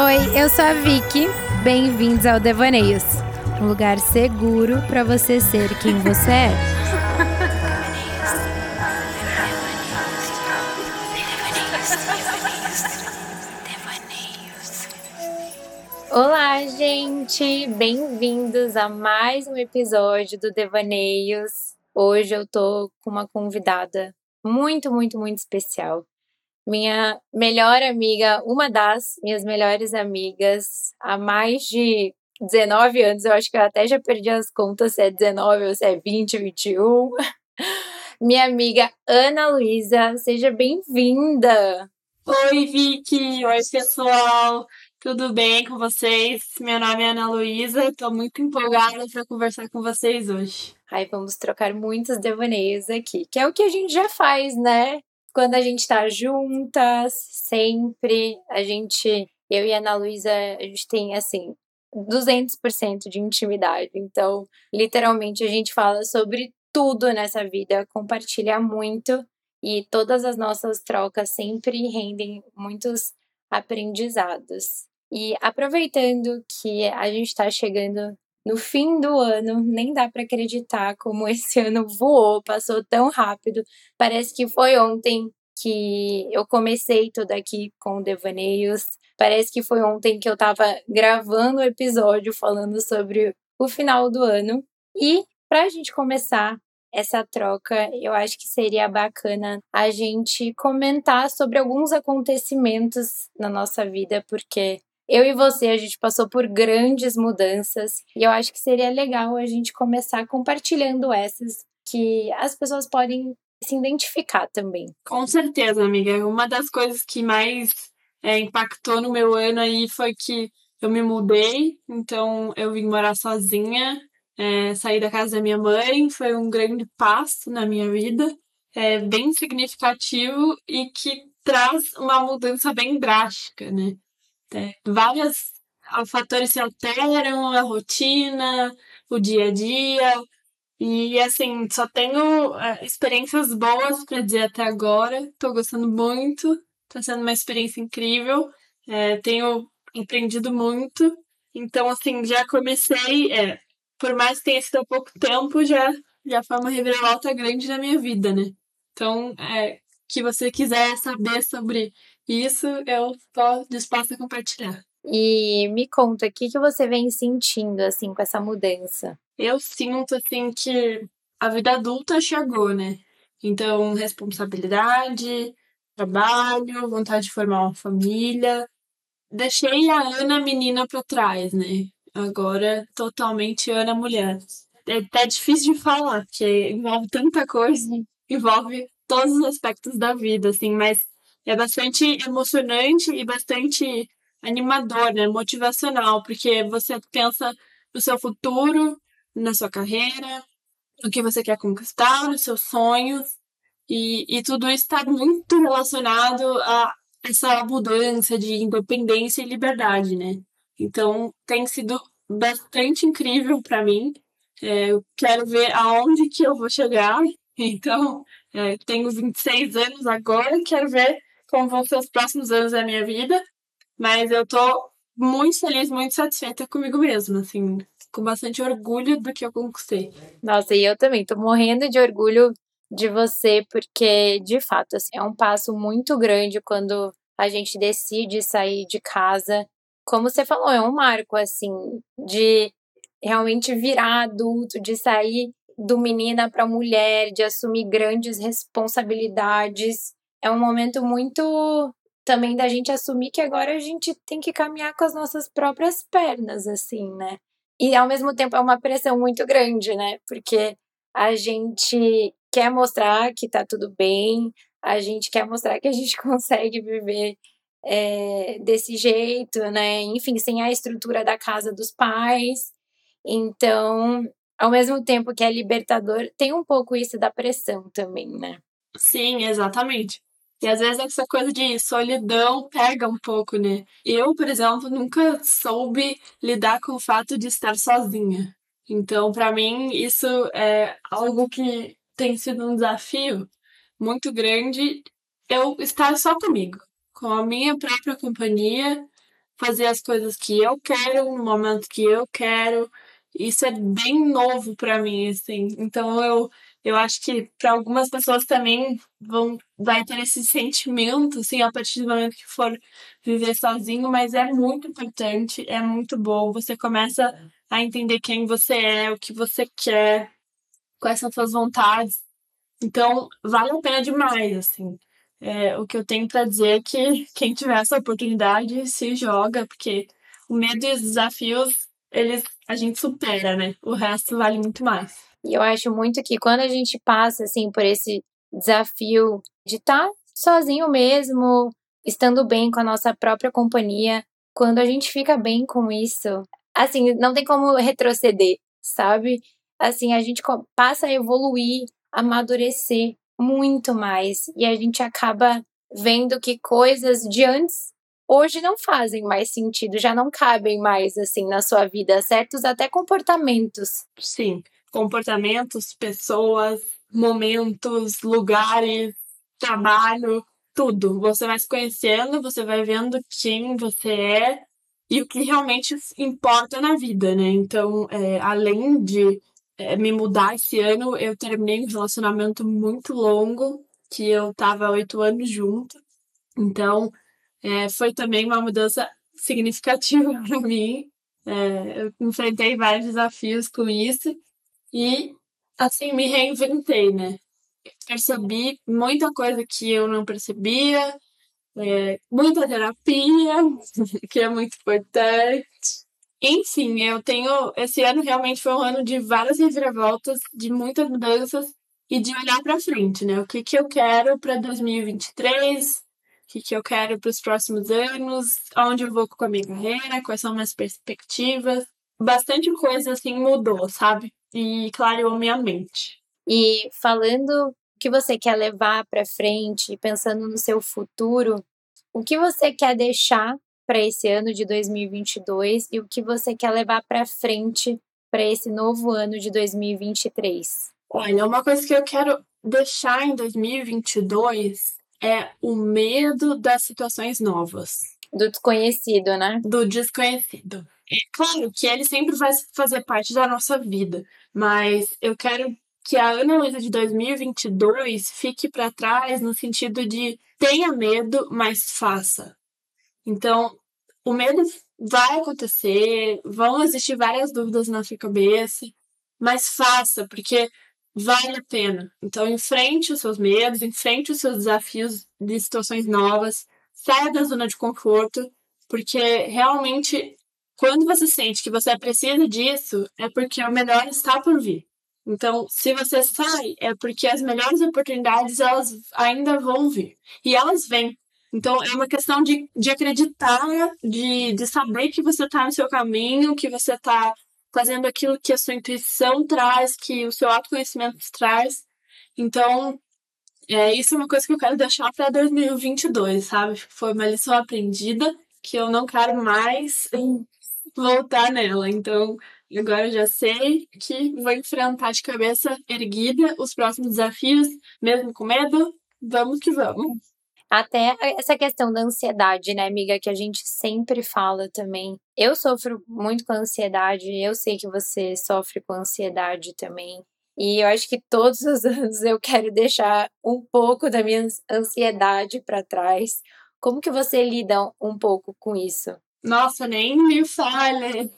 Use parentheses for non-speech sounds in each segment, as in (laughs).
Oi, eu sou a Vicky. Bem-vindos ao Devaneios, um lugar seguro para você ser quem você é. Olá, gente! Bem-vindos a mais um episódio do Devaneios. Hoje eu tô com uma convidada muito, muito, muito especial. Minha melhor amiga, uma das minhas melhores amigas, há mais de 19 anos, eu acho que eu até já perdi as contas se é 19 ou se é 20, 21. (laughs) Minha amiga Ana Luísa, seja bem-vinda! Oi, Vicky! Oi, pessoal! Tudo bem com vocês? Meu nome é Ana Luísa, estou muito empolgada para conversar com vocês hoje. Aí vamos trocar muitos devaneios aqui, que é o que a gente já faz, né? Quando a gente tá juntas, sempre, a gente, eu e a Ana Luísa, a gente tem assim 200% de intimidade. Então, literalmente a gente fala sobre tudo nessa vida, compartilha muito e todas as nossas trocas sempre rendem muitos aprendizados. E aproveitando que a gente está chegando no fim do ano, nem dá para acreditar como esse (laughs) ano voou, passou tão rápido. Parece que foi ontem que eu comecei tudo aqui com Devaneios. Parece que foi ontem que eu estava gravando o episódio falando sobre o final do ano. E para a gente começar essa troca, eu acho que seria bacana a gente comentar sobre alguns acontecimentos na nossa vida, porque eu e você, a gente passou por grandes mudanças e eu acho que seria legal a gente começar compartilhando essas que as pessoas podem se identificar também. Com certeza, amiga. Uma das coisas que mais é, impactou no meu ano aí foi que eu me mudei, então eu vim morar sozinha é, sair da casa da minha mãe foi um grande passo na minha vida, é, bem significativo e que traz uma mudança bem drástica, né? É, vários fatores se alteram, a rotina, o dia a dia, e assim, só tenho é, experiências boas para dizer até agora. Estou gostando muito, está sendo uma experiência incrível. É, tenho empreendido muito. Então, assim, já comecei. É, por mais que tenha sido pouco tempo, já, já foi uma reviravolta grande na minha vida, né? Então, é, que você quiser saber sobre isso, eu estou disposta a compartilhar. E me conta, o que, que você vem sentindo, assim, com essa mudança? Eu sinto, assim, que a vida adulta chegou, né? Então, responsabilidade, trabalho, vontade de formar uma família. Deixei a Ana menina para trás, né? Agora, totalmente Ana mulher. É até difícil de falar, porque envolve tanta coisa, envolve todos os aspectos da vida, assim, mas é bastante emocionante e bastante animador, né? Motivacional, porque você pensa no seu futuro, na sua carreira, no que você quer conquistar, nos seus sonhos, e, e tudo isso está muito relacionado a essa mudança de independência e liberdade, né? Então, tem sido bastante incrível para mim. É, eu quero ver aonde que eu vou chegar. (laughs) Então, é, tenho 26 anos agora, quero ver como vão ser os próximos anos da minha vida. Mas eu tô muito feliz, muito satisfeita comigo mesma, assim, com bastante orgulho do que eu conquistei. Nossa, e eu também tô morrendo de orgulho de você, porque de fato assim, é um passo muito grande quando a gente decide sair de casa como você falou, é um marco, assim, de realmente virar adulto, de sair do menina para mulher, de assumir grandes responsabilidades. É um momento muito também da gente assumir que agora a gente tem que caminhar com as nossas próprias pernas, assim, né? E ao mesmo tempo é uma pressão muito grande, né? Porque a gente quer mostrar que tá tudo bem, a gente quer mostrar que a gente (laughs) consegue viver é, desse jeito, né? Enfim, sem a estrutura da casa dos pais. Então, ao mesmo tempo que é libertador, tem um pouco isso da pressão também, né? Sim, exatamente. E às vezes essa coisa de solidão pega um pouco, né? Eu, por exemplo, nunca soube lidar com o fato de estar sozinha. Então, para mim, isso é algo que tem sido um desafio muito grande eu estar só comigo com a minha própria companhia, fazer as coisas que eu quero, no momento que eu quero. Isso é bem novo para mim, assim. Então eu, eu acho que para algumas pessoas também vão vai ter esse sentimento, assim, a partir do momento que for viver sozinho, mas é muito importante, é muito bom. Você começa a entender quem você é, o que você quer, quais são suas vontades. Então, vale a pena demais, assim. É, o que eu tenho para dizer é que quem tiver essa oportunidade se joga, porque o medo e os desafios, eles a gente supera, né? O resto vale muito mais. E eu acho muito que quando a gente passa assim por esse desafio de estar tá sozinho mesmo, estando bem com a nossa própria companhia, quando a gente fica bem com isso, assim, não tem como retroceder, sabe? Assim, a gente passa a evoluir, amadurecer muito mais e a gente acaba vendo que coisas de antes hoje não fazem mais sentido, já não cabem mais assim na sua vida, certos até comportamentos. Sim, comportamentos, pessoas, momentos, lugares, trabalho, tudo. Você vai se conhecendo, você vai vendo quem você é e o que realmente importa na vida, né? Então, é, além de é, me mudar esse ano, eu terminei um relacionamento muito longo, que eu tava oito anos junto. Então, é, foi também uma mudança significativa (laughs) para mim. É, eu enfrentei vários desafios com isso e, assim, me reinventei, né? Percebi muita coisa que eu não percebia, é, muita terapia, (laughs) que é muito importante. Enfim, eu tenho. Esse ano realmente foi um ano de várias reviravoltas, de muitas mudanças e de olhar para frente, né? O que, que eu quero para 2023, o que, que eu quero para os próximos anos, aonde eu vou com a minha carreira, quais são minhas perspectivas. Bastante coisa assim mudou, sabe? E clareou minha mente. E falando o que você quer levar para frente, pensando no seu futuro, o que você quer deixar para esse ano de 2022 e o que você quer levar para frente para esse novo ano de 2023? Olha, uma coisa que eu quero deixar em 2022 é o medo das situações novas. Do desconhecido, né? Do desconhecido. É claro que ele sempre vai fazer parte da nossa vida, mas eu quero que a Ana Luísa de 2022 fique para trás no sentido de tenha medo, mas faça. Então, o medo vai acontecer, vão existir várias dúvidas na sua cabeça, mas faça, porque vale a pena. Então, enfrente os seus medos, enfrente os seus desafios de situações novas, saia da zona de conforto, porque realmente, quando você sente que você precisa disso, é porque o melhor está por vir. Então, se você sai, é porque as melhores oportunidades elas ainda vão vir. E elas vêm. Então, é uma questão de, de acreditar, de, de saber que você está no seu caminho, que você está fazendo aquilo que a sua intuição traz, que o seu autoconhecimento traz. Então, é, isso é uma coisa que eu quero deixar para 2022, sabe? Foi uma lição aprendida que eu não quero mais voltar nela. Então, agora eu já sei que vou enfrentar de cabeça erguida os próximos desafios, mesmo com medo. Vamos que vamos. Até essa questão da ansiedade, né, amiga, que a gente sempre fala também. Eu sofro muito com ansiedade, eu sei que você sofre com ansiedade também. E eu acho que todos os (laughs) anos eu quero deixar um pouco da minha ansiedade para trás. Como que você lida um pouco com isso? Nossa, nem me fale.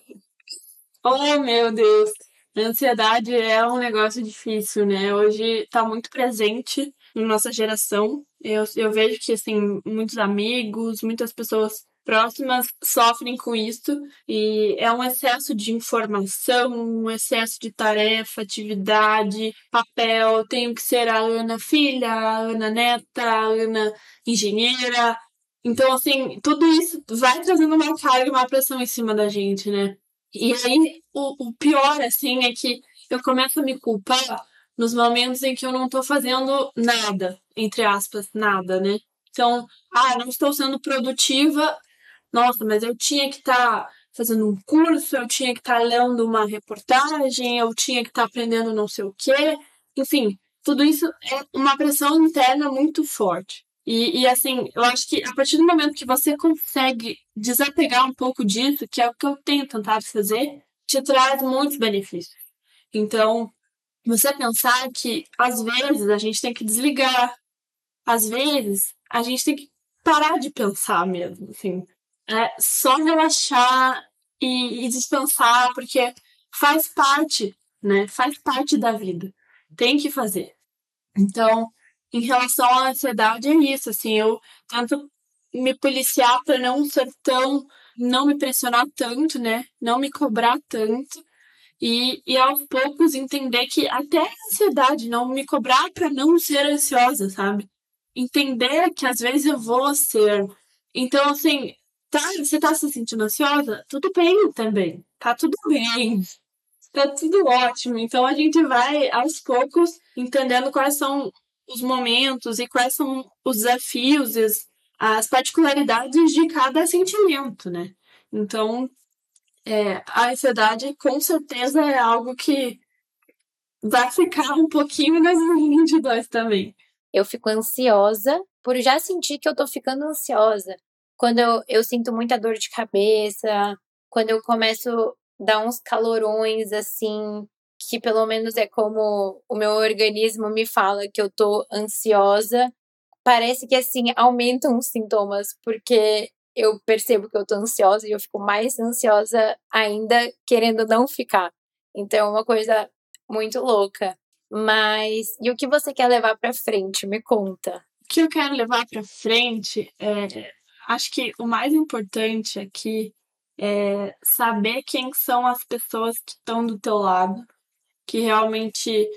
Oh, meu Deus. A ansiedade é um negócio difícil, né? Hoje tá muito presente na nossa geração. Eu, eu vejo que, assim, muitos amigos, muitas pessoas próximas sofrem com isso e é um excesso de informação, um excesso de tarefa, atividade, papel. Tenho que ser a Ana filha, a Ana neta, a Ana engenheira. Então, assim, tudo isso vai trazendo uma carga, uma pressão em cima da gente, né? E aí, o, o pior, assim, é que eu começo a me culpar nos momentos em que eu não estou fazendo nada, entre aspas, nada, né? Então, ah, não estou sendo produtiva, nossa, mas eu tinha que estar tá fazendo um curso, eu tinha que estar tá lendo uma reportagem, eu tinha que estar tá aprendendo não sei o quê. Enfim, tudo isso é uma pressão interna muito forte. E, e assim, eu acho que a partir do momento que você consegue desapegar um pouco disso, que é o que eu tenho tentado fazer, te traz muitos benefícios. Então, você pensar que às vezes a gente tem que desligar, às vezes a gente tem que parar de pensar mesmo, assim, é só relaxar e, e descansar, porque faz parte, né? Faz parte da vida. Tem que fazer. Então, em relação à ansiedade, é isso, assim, eu tento me policiar para não ser tão, não me pressionar tanto, né? Não me cobrar tanto. E, e aos poucos entender que até a ansiedade, não me cobrar para não ser ansiosa, sabe? Entender que às vezes eu vou ser. Então, assim, tá, você tá se sentindo ansiosa? Tudo bem também. Tá tudo bem. Tá tudo ótimo. Então a gente vai aos poucos entendendo quais são os momentos e quais são os desafios, as, as particularidades de cada sentimento, né? Então, é, a ansiedade com certeza é algo que vai ficar um pouquinho em 2022 também. Eu fico ansiosa por já sentir que eu tô ficando ansiosa. Quando eu, eu sinto muita dor de cabeça, quando eu começo a dar uns calorões assim, que pelo menos é como o meu organismo me fala que eu tô ansiosa, parece que assim aumentam os sintomas, porque eu percebo que eu tô ansiosa e eu fico mais ansiosa ainda querendo não ficar. Então é uma coisa muito louca. Mas e o que você quer levar para frente? Me conta. O que eu quero levar para frente é acho que o mais importante aqui é saber quem são as pessoas que estão do teu lado, que realmente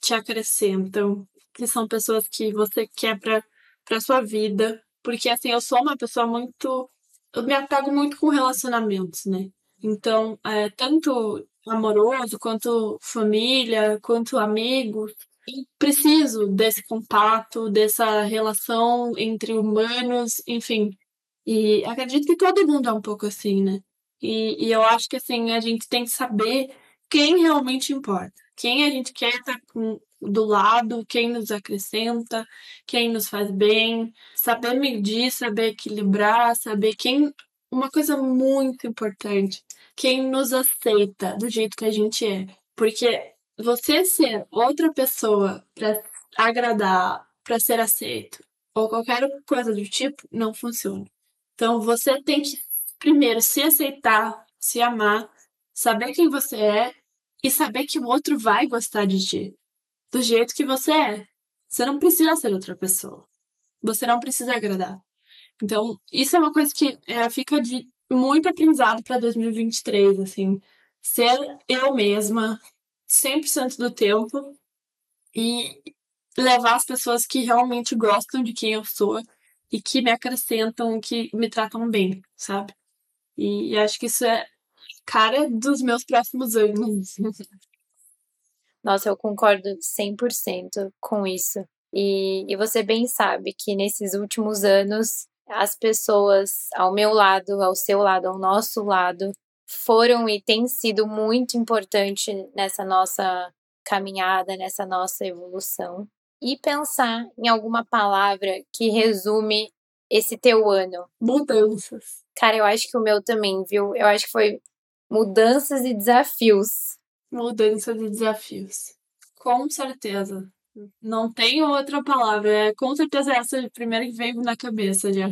te acrescentam, que são pessoas que você quer para para sua vida, porque assim, eu sou uma pessoa muito eu me apego muito com relacionamentos, né? Então, é, tanto amoroso, quanto família, quanto amigos, preciso desse contato, dessa relação entre humanos, enfim. E acredito que todo mundo é um pouco assim, né? E, e eu acho que assim, a gente tem que saber quem realmente importa, quem a gente quer estar com, do lado, quem nos acrescenta, quem nos faz bem, saber medir, saber equilibrar, saber quem. Uma coisa muito importante, quem nos aceita do jeito que a gente é. Porque você ser outra pessoa para agradar, para ser aceito, ou qualquer coisa do tipo, não funciona. Então você tem que primeiro se aceitar, se amar, saber quem você é e saber que o outro vai gostar de ti do jeito que você é. Você não precisa ser outra pessoa. Você não precisa agradar. Então, isso é uma coisa que é, fica de muito aprendizado para 2023, assim. Ser eu mesma 100% do tempo e levar as pessoas que realmente gostam de quem eu sou e que me acrescentam, que me tratam bem, sabe? E, e acho que isso é cara dos meus próximos anos. (laughs) Nossa, eu concordo 100% com isso. E, e você bem sabe que nesses últimos anos, as pessoas ao meu lado, ao seu lado, ao nosso lado, foram e têm sido muito importante nessa nossa caminhada, nessa nossa evolução. E pensar em alguma palavra que resume esse teu ano. Mudanças. Cara, eu acho que o meu também, viu? Eu acho que foi mudanças e desafios mudança de desafios. Com certeza. Não tem outra palavra. É com certeza essa é a primeira que veio na cabeça já.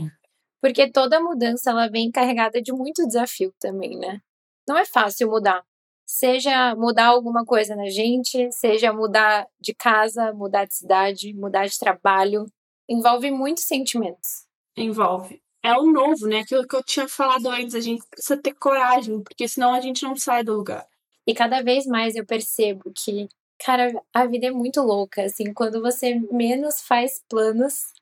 Porque toda mudança ela vem carregada de muito desafio também, né? Não é fácil mudar. Seja mudar alguma coisa na gente, seja mudar de casa, mudar de cidade, mudar de trabalho. Envolve muitos sentimentos. Envolve. É o novo, né? Aquilo que eu tinha falado antes. A gente precisa ter coragem, porque senão a gente não sai do lugar. E cada vez mais eu percebo que, cara, a vida é muito louca, assim, quando você menos faz planos,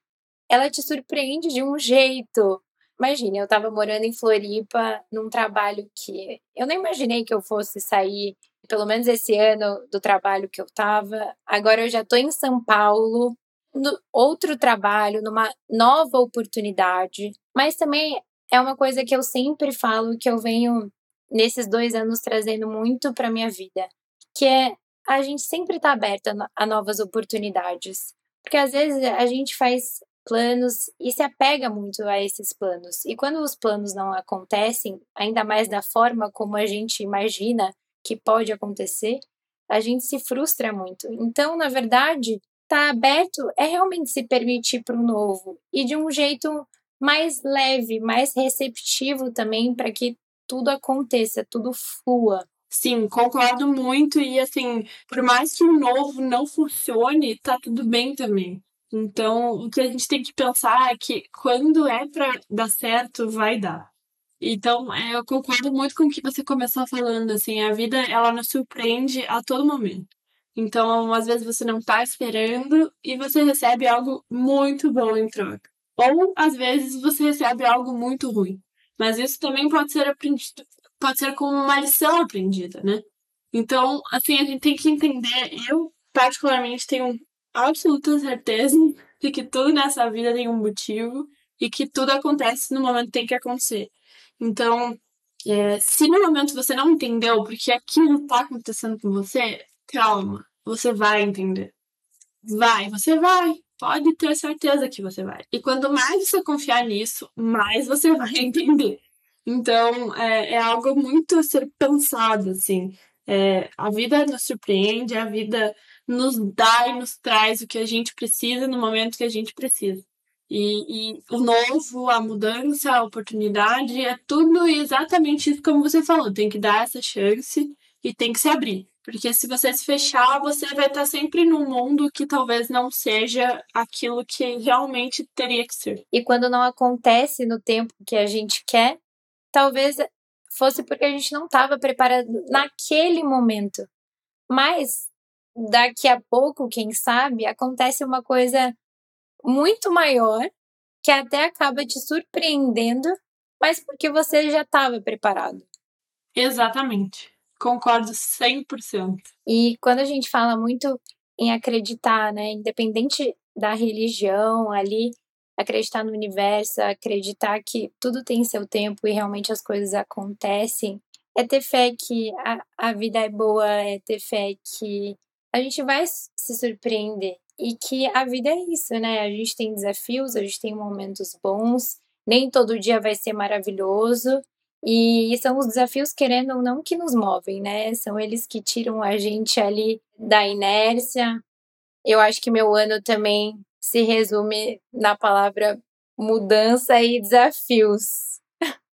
ela te surpreende de um jeito. Imagina, eu tava morando em Floripa num trabalho que eu nem imaginei que eu fosse sair, pelo menos esse ano, do trabalho que eu tava. Agora eu já tô em São Paulo, no outro trabalho, numa nova oportunidade. Mas também é uma coisa que eu sempre falo que eu venho nesses dois anos trazendo muito para minha vida, que é a gente sempre tá aberta a novas oportunidades. Porque às vezes a gente faz planos e se apega muito a esses planos. E quando os planos não acontecem, ainda mais da forma como a gente imagina que pode acontecer, a gente se frustra muito. Então, na verdade, estar tá aberto é realmente se permitir para o novo e de um jeito mais leve, mais receptivo também para que tudo aconteça, tudo flua. Sim, concordo muito. E assim, por mais que o novo não funcione, tá tudo bem também. Então, o que a gente tem que pensar é que quando é para dar certo, vai dar. Então, é, eu concordo muito com o que você começou falando, assim, a vida, ela nos surpreende a todo momento. Então, às vezes você não tá esperando e você recebe algo muito bom em troca. Ou, às vezes, você recebe algo muito ruim. Mas isso também pode ser aprendido, pode ser como uma lição aprendida, né? Então, assim, a gente tem que entender, eu particularmente tenho absoluta certeza de que tudo nessa vida tem um motivo e que tudo acontece no momento que tem que acontecer. Então, é, se no momento você não entendeu porque aquilo está acontecendo com você, calma, você vai entender. Vai, você vai. Pode ter certeza que você vai. E quanto mais você confiar nisso, mais você vai (laughs) entender. Então, é, é algo muito a ser pensado, assim. É, a vida nos surpreende, a vida nos dá e nos traz o que a gente precisa no momento que a gente precisa. E, e, o novo, a mudança, a oportunidade, é tudo exatamente isso como você falou. Tem que dar essa chance e tem que se abrir. Porque se você se fechar, você vai estar sempre num mundo que talvez não seja aquilo que realmente teria que ser. E quando não acontece no tempo que a gente quer, talvez fosse porque a gente não estava preparado naquele momento. Mas daqui a pouco, quem sabe, acontece uma coisa muito maior que até acaba te surpreendendo, mas porque você já estava preparado. Exatamente. Concordo 100%. E quando a gente fala muito em acreditar, né, independente da religião ali, acreditar no universo, acreditar que tudo tem seu tempo e realmente as coisas acontecem, é ter fé que a, a vida é boa, é ter fé que a gente vai se surpreender e que a vida é isso, né? A gente tem desafios, a gente tem momentos bons, nem todo dia vai ser maravilhoso. E são os desafios, querendo ou não, que nos movem, né? São eles que tiram a gente ali da inércia. Eu acho que meu ano também se resume na palavra mudança e desafios.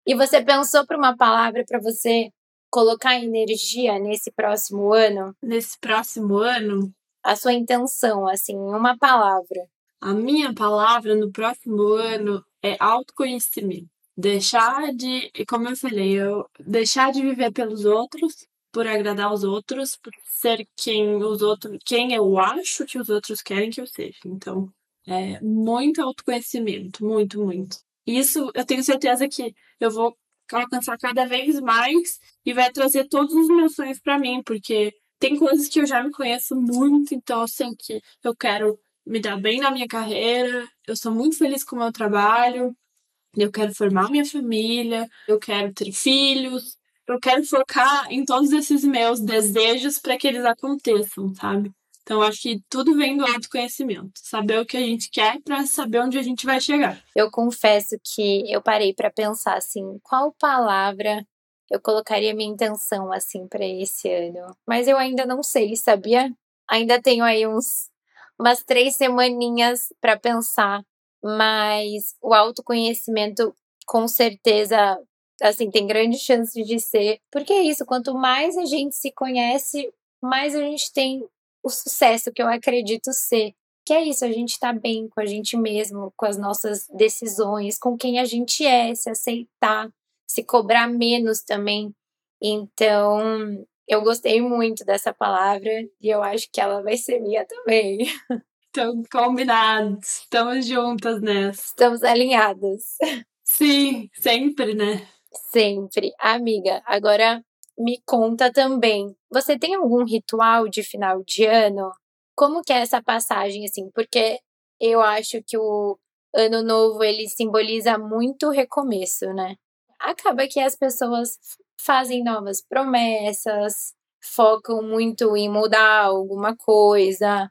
E você pensou para uma palavra para você colocar energia nesse próximo ano? Nesse próximo ano? A sua intenção, assim, uma palavra. A minha palavra no próximo ano é autoconhecimento. Deixar de, como eu falei, eu deixar de viver pelos outros, por agradar os outros, por ser quem os outros, quem eu acho que os outros querem que eu seja. Então, é muito autoconhecimento, muito, muito. Isso eu tenho certeza que eu vou alcançar cada vez mais e vai trazer todos os meus sonhos para mim, porque tem coisas que eu já me conheço muito, então eu sei que eu quero me dar bem na minha carreira, eu sou muito feliz com o meu trabalho, eu quero formar minha família, eu quero ter filhos, eu quero focar em todos esses meus desejos para que eles aconteçam, sabe? Então, acho que tudo vem do autoconhecimento. Saber o que a gente quer para saber onde a gente vai chegar. Eu confesso que eu parei para pensar assim, qual palavra eu colocaria minha intenção assim para esse ano. Mas eu ainda não sei, sabia? Ainda tenho aí uns umas três semaninhas para pensar. Mas o autoconhecimento, com certeza, assim, tem grande chance de ser. Porque é isso, quanto mais a gente se conhece, mais a gente tem o sucesso que eu acredito ser. Que é isso, a gente está bem com a gente mesmo, com as nossas decisões, com quem a gente é, se aceitar, se cobrar menos também. Então, eu gostei muito dessa palavra e eu acho que ela vai ser minha também. (laughs) Então, combinados. Estamos juntas nessa. Estamos alinhadas. Sim, sempre, né? Sempre. Amiga, agora me conta também. Você tem algum ritual de final de ano? Como que é essa passagem, assim? Porque eu acho que o ano novo, ele simboliza muito recomeço, né? Acaba que as pessoas fazem novas promessas, focam muito em mudar alguma coisa,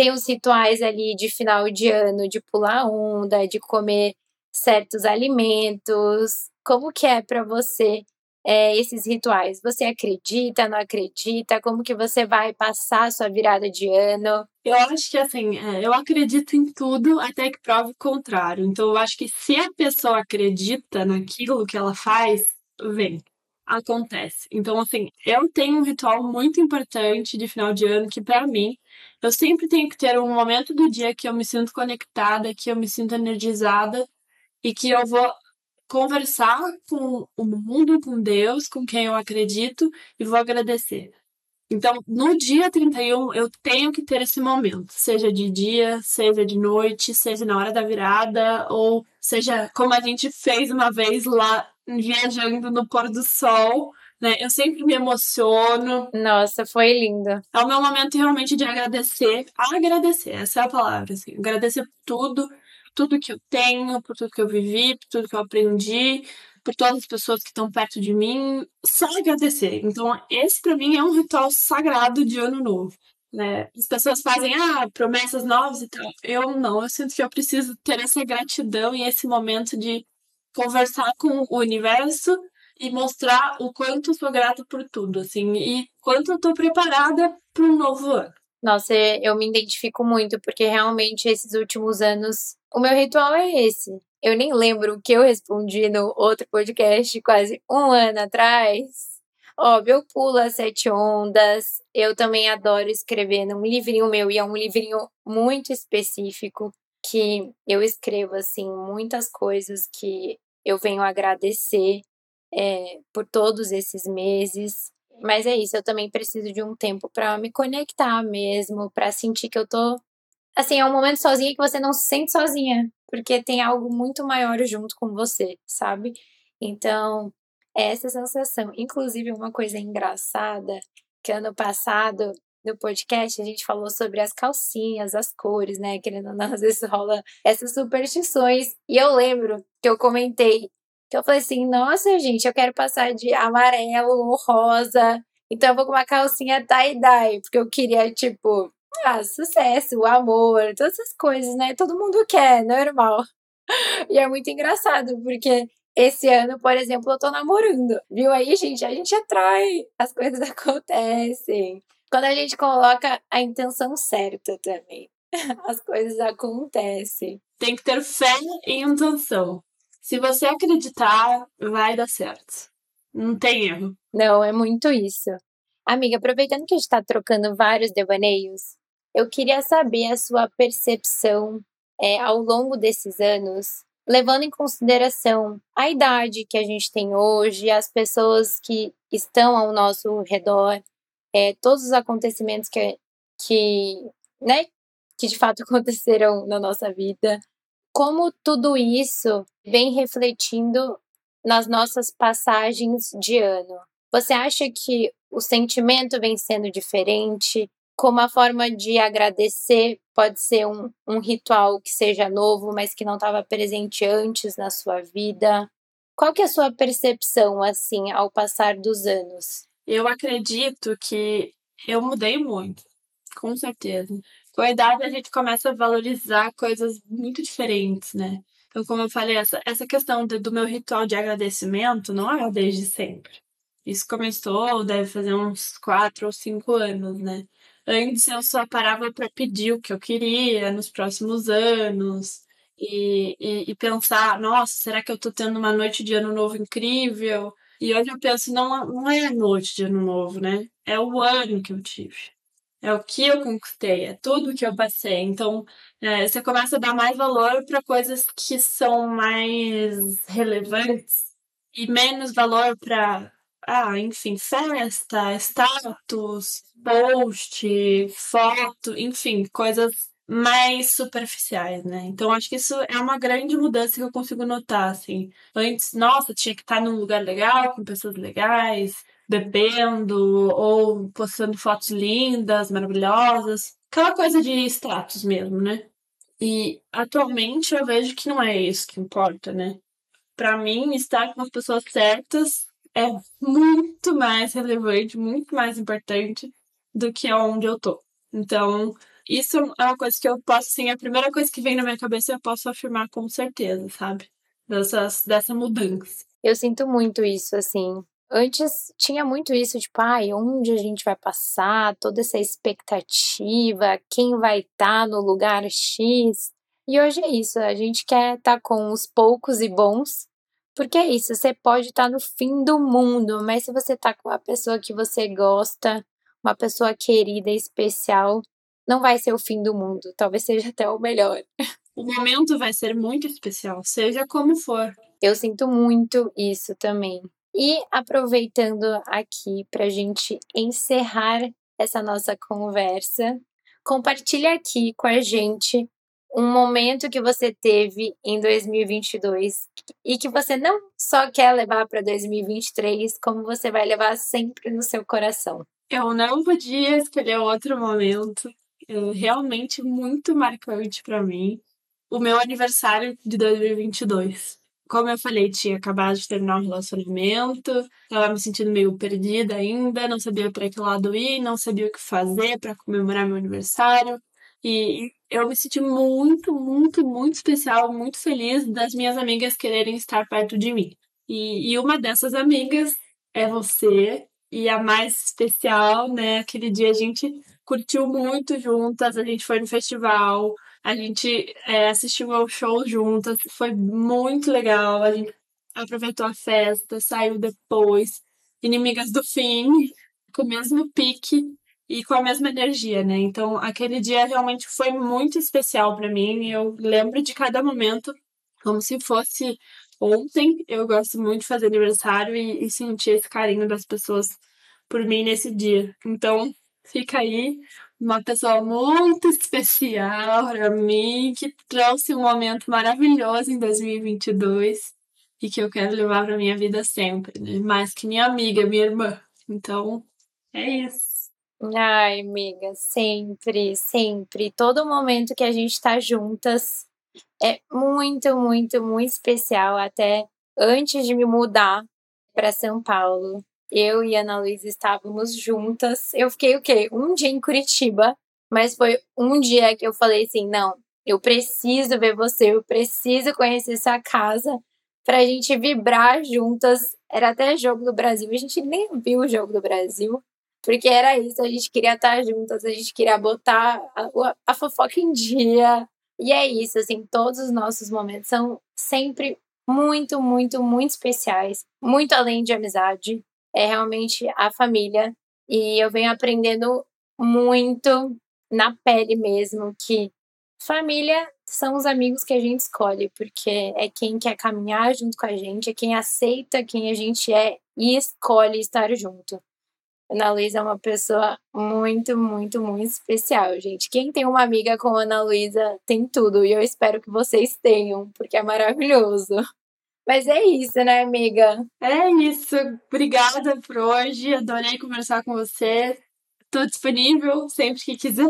tem os rituais ali de final de ano, de pular onda, de comer certos alimentos. Como que é para você é, esses rituais? Você acredita, não acredita? Como que você vai passar a sua virada de ano? Eu acho que assim, é, eu acredito em tudo até que prove o contrário. Então eu acho que se a pessoa acredita naquilo que ela faz, vem. Acontece. Então, assim, eu tenho um ritual muito importante de final de ano que, para mim, eu sempre tenho que ter um momento do dia que eu me sinto conectada, que eu me sinto energizada e que eu vou conversar com o mundo, com Deus, com quem eu acredito e vou agradecer. Então, no dia 31, eu tenho que ter esse momento, seja de dia, seja de noite, seja na hora da virada, ou seja como a gente fez uma vez lá viajando no pôr do sol, né? Eu sempre me emociono. Nossa, foi lindo. É o meu momento realmente de agradecer, agradecer, essa é a palavra, assim, agradecer por tudo, tudo que eu tenho, por tudo que eu vivi, por tudo que eu aprendi, por todas as pessoas que estão perto de mim, só agradecer. Então, esse para mim é um ritual sagrado de ano novo. Né? As pessoas fazem ah, promessas novas e tal. Eu não, eu sinto que eu preciso ter essa gratidão e esse momento de conversar com o universo e mostrar o quanto sou grata por tudo, assim, e quanto eu tô preparada para um novo ano. Nossa, eu me identifico muito, porque realmente esses últimos anos, o meu ritual é esse. Eu nem lembro o que eu respondi no outro podcast quase um ano atrás. Óbvio, eu pulo as sete ondas. Eu também adoro escrever num livrinho meu, e é um livrinho muito específico que eu escrevo, assim, muitas coisas que eu venho agradecer é, por todos esses meses. Mas é isso, eu também preciso de um tempo para me conectar mesmo, para sentir que eu tô. Assim, é um momento sozinha que você não se sente sozinha, porque tem algo muito maior junto com você, sabe? Então, é essa sensação. Inclusive, uma coisa engraçada, que ano passado, no podcast, a gente falou sobre as calcinhas, as cores, né? Querendo ou não, às vezes rola essas superstições. E eu lembro que eu comentei que eu falei assim, nossa, gente, eu quero passar de amarelo, rosa. Então eu vou com uma calcinha tie-dye, porque eu queria, tipo, ah, sucesso, amor, todas essas coisas, né? Todo mundo quer, normal. E é muito engraçado, porque esse ano, por exemplo, eu tô namorando. Viu aí, gente? A gente atrai, as coisas (laughs) acontecem. Quando a gente coloca a intenção certa também, (laughs) as coisas acontecem. Tem que ter fé e intenção. Se você acreditar, vai dar certo. Não tem erro. Não, é muito isso. Amiga, aproveitando que a gente está trocando vários devaneios, eu queria saber a sua percepção é, ao longo desses anos, levando em consideração a idade que a gente tem hoje, as pessoas que estão ao nosso redor, é, todos os acontecimentos que, que, né, que de fato (laughs) aconteceram na nossa vida como tudo isso vem refletindo nas nossas passagens de ano. Você acha que o sentimento vem sendo diferente? Como a forma de agradecer pode ser um, um ritual que seja novo, mas que não estava presente antes na sua vida? Qual que é a sua percepção, assim, ao passar dos anos? Eu acredito que eu mudei muito, com certeza com a idade a gente começa a valorizar coisas muito diferentes, né? Então, como eu falei, essa, essa questão de, do meu ritual de agradecimento não é desde sempre. Isso começou, deve fazer uns quatro ou cinco anos, né? Antes eu só parava para pedir o que eu queria nos próximos anos e, e, e, pensar, nossa, será que eu tô tendo uma noite de ano novo incrível? E hoje eu penso, não, não é a noite de ano novo, né? É o ano que eu tive é o que eu conquistei, é tudo que eu passei. Então, é, você começa a dar mais valor para coisas que são mais relevantes e menos valor para, ah, enfim, festa, status, post, foto, enfim, coisas mais superficiais, né? Então, acho que isso é uma grande mudança que eu consigo notar, assim. Antes, nossa, tinha que estar num lugar legal, com pessoas legais, bebendo ou postando fotos lindas, maravilhosas. Aquela coisa de status mesmo, né? E atualmente eu vejo que não é isso que importa, né? Para mim, estar com as pessoas certas é muito mais relevante, muito mais importante do que onde eu tô. Então, isso é uma coisa que eu posso, assim, a primeira coisa que vem na minha cabeça eu posso afirmar com certeza, sabe? Dessas, dessa mudança. Eu sinto muito isso, assim. Antes tinha muito isso, tipo, ai, onde a gente vai passar, toda essa expectativa, quem vai estar tá no lugar X. E hoje é isso, a gente quer estar tá com os poucos e bons, porque é isso, você pode estar tá no fim do mundo, mas se você tá com uma pessoa que você gosta, uma pessoa querida, especial, não vai ser o fim do mundo, talvez seja até o melhor. O momento vai ser muito especial, seja como for. Eu sinto muito isso também. E aproveitando aqui para a gente encerrar essa nossa conversa, compartilha aqui com a gente um momento que você teve em 2022 e que você não só quer levar para 2023, como você vai levar sempre no seu coração. Eu não podia escolher outro momento, é realmente muito marcante para mim. O meu aniversário de 2022 como eu falei, tinha acabado de terminar um relacionamento, estava me sentindo meio perdida ainda, não sabia para que lado ir, não sabia o que fazer para comemorar meu aniversário. E eu me senti muito, muito, muito especial, muito feliz das minhas amigas quererem estar perto de mim. E, e uma dessas amigas é você, e a mais especial, né? Aquele dia a gente curtiu muito juntas, a gente foi no festival, a gente é, assistiu ao show juntas, foi muito legal. A gente aproveitou a festa, saiu depois. Inimigas do fim, com o mesmo pique e com a mesma energia, né? Então, aquele dia realmente foi muito especial para mim. Eu lembro de cada momento como se fosse ontem. Eu gosto muito de fazer aniversário e, e sentir esse carinho das pessoas por mim nesse dia. Então, fica aí uma pessoa muito especial para mim, que trouxe um momento maravilhoso em 2022 e que eu quero levar para minha vida sempre, né? Mais que minha amiga, minha irmã. Então, é isso. Ai, amiga, sempre, sempre. Todo momento que a gente está juntas é muito, muito, muito especial. Até antes de me mudar para São Paulo, eu e a Ana Luísa estávamos juntas. Eu fiquei o quê? Um dia em Curitiba, mas foi um dia que eu falei assim: não, eu preciso ver você, eu preciso conhecer sua casa pra gente vibrar juntas. Era até jogo do Brasil, a gente nem viu o jogo do Brasil, porque era isso, a gente queria estar juntas, a gente queria botar a, a fofoca em dia. E é isso, assim, todos os nossos momentos são sempre muito, muito, muito especiais, muito além de amizade é realmente a família. E eu venho aprendendo muito na pele mesmo que família são os amigos que a gente escolhe, porque é quem quer caminhar junto com a gente, é quem aceita quem a gente é e escolhe estar junto. Ana Luísa é uma pessoa muito, muito, muito especial, gente. Quem tem uma amiga como Ana Luísa tem tudo, e eu espero que vocês tenham, porque é maravilhoso. Mas é isso, né, amiga? É isso. Obrigada por hoje. Adorei conversar com você. Estou disponível sempre que quiser.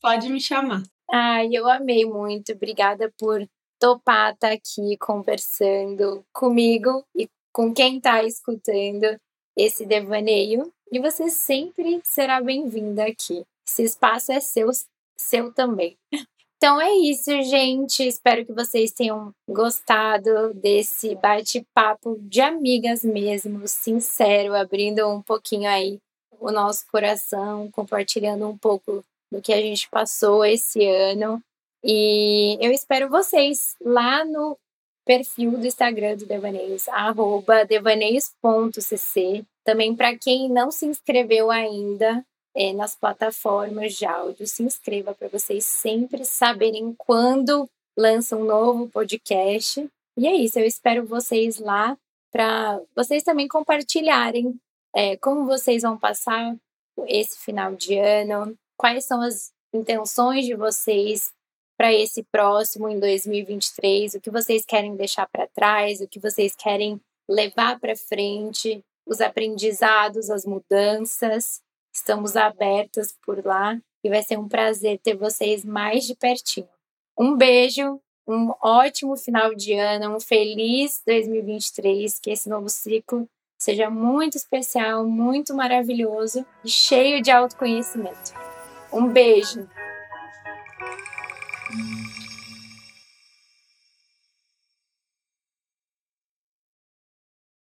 Pode me chamar. Ai, eu amei muito. Obrigada por topar estar tá aqui conversando comigo e com quem está escutando esse devaneio. E você sempre será bem-vinda aqui. Esse espaço é seu, seu também. Então é isso, gente. Espero que vocês tenham gostado desse bate-papo de amigas mesmo, sincero, abrindo um pouquinho aí o nosso coração, compartilhando um pouco do que a gente passou esse ano. E eu espero vocês lá no perfil do Instagram do Devaneios, arroba devaneios.cc. Também para quem não se inscreveu ainda, é, nas plataformas de áudio. Se inscreva para vocês sempre saberem quando lança um novo podcast. E é isso, eu espero vocês lá para vocês também compartilharem é, como vocês vão passar esse final de ano, quais são as intenções de vocês para esse próximo em 2023, o que vocês querem deixar para trás, o que vocês querem levar para frente, os aprendizados, as mudanças. Estamos abertas por lá e vai ser um prazer ter vocês mais de pertinho. Um beijo, um ótimo final de ano, um feliz 2023, que esse novo ciclo seja muito especial, muito maravilhoso e cheio de autoconhecimento. Um beijo!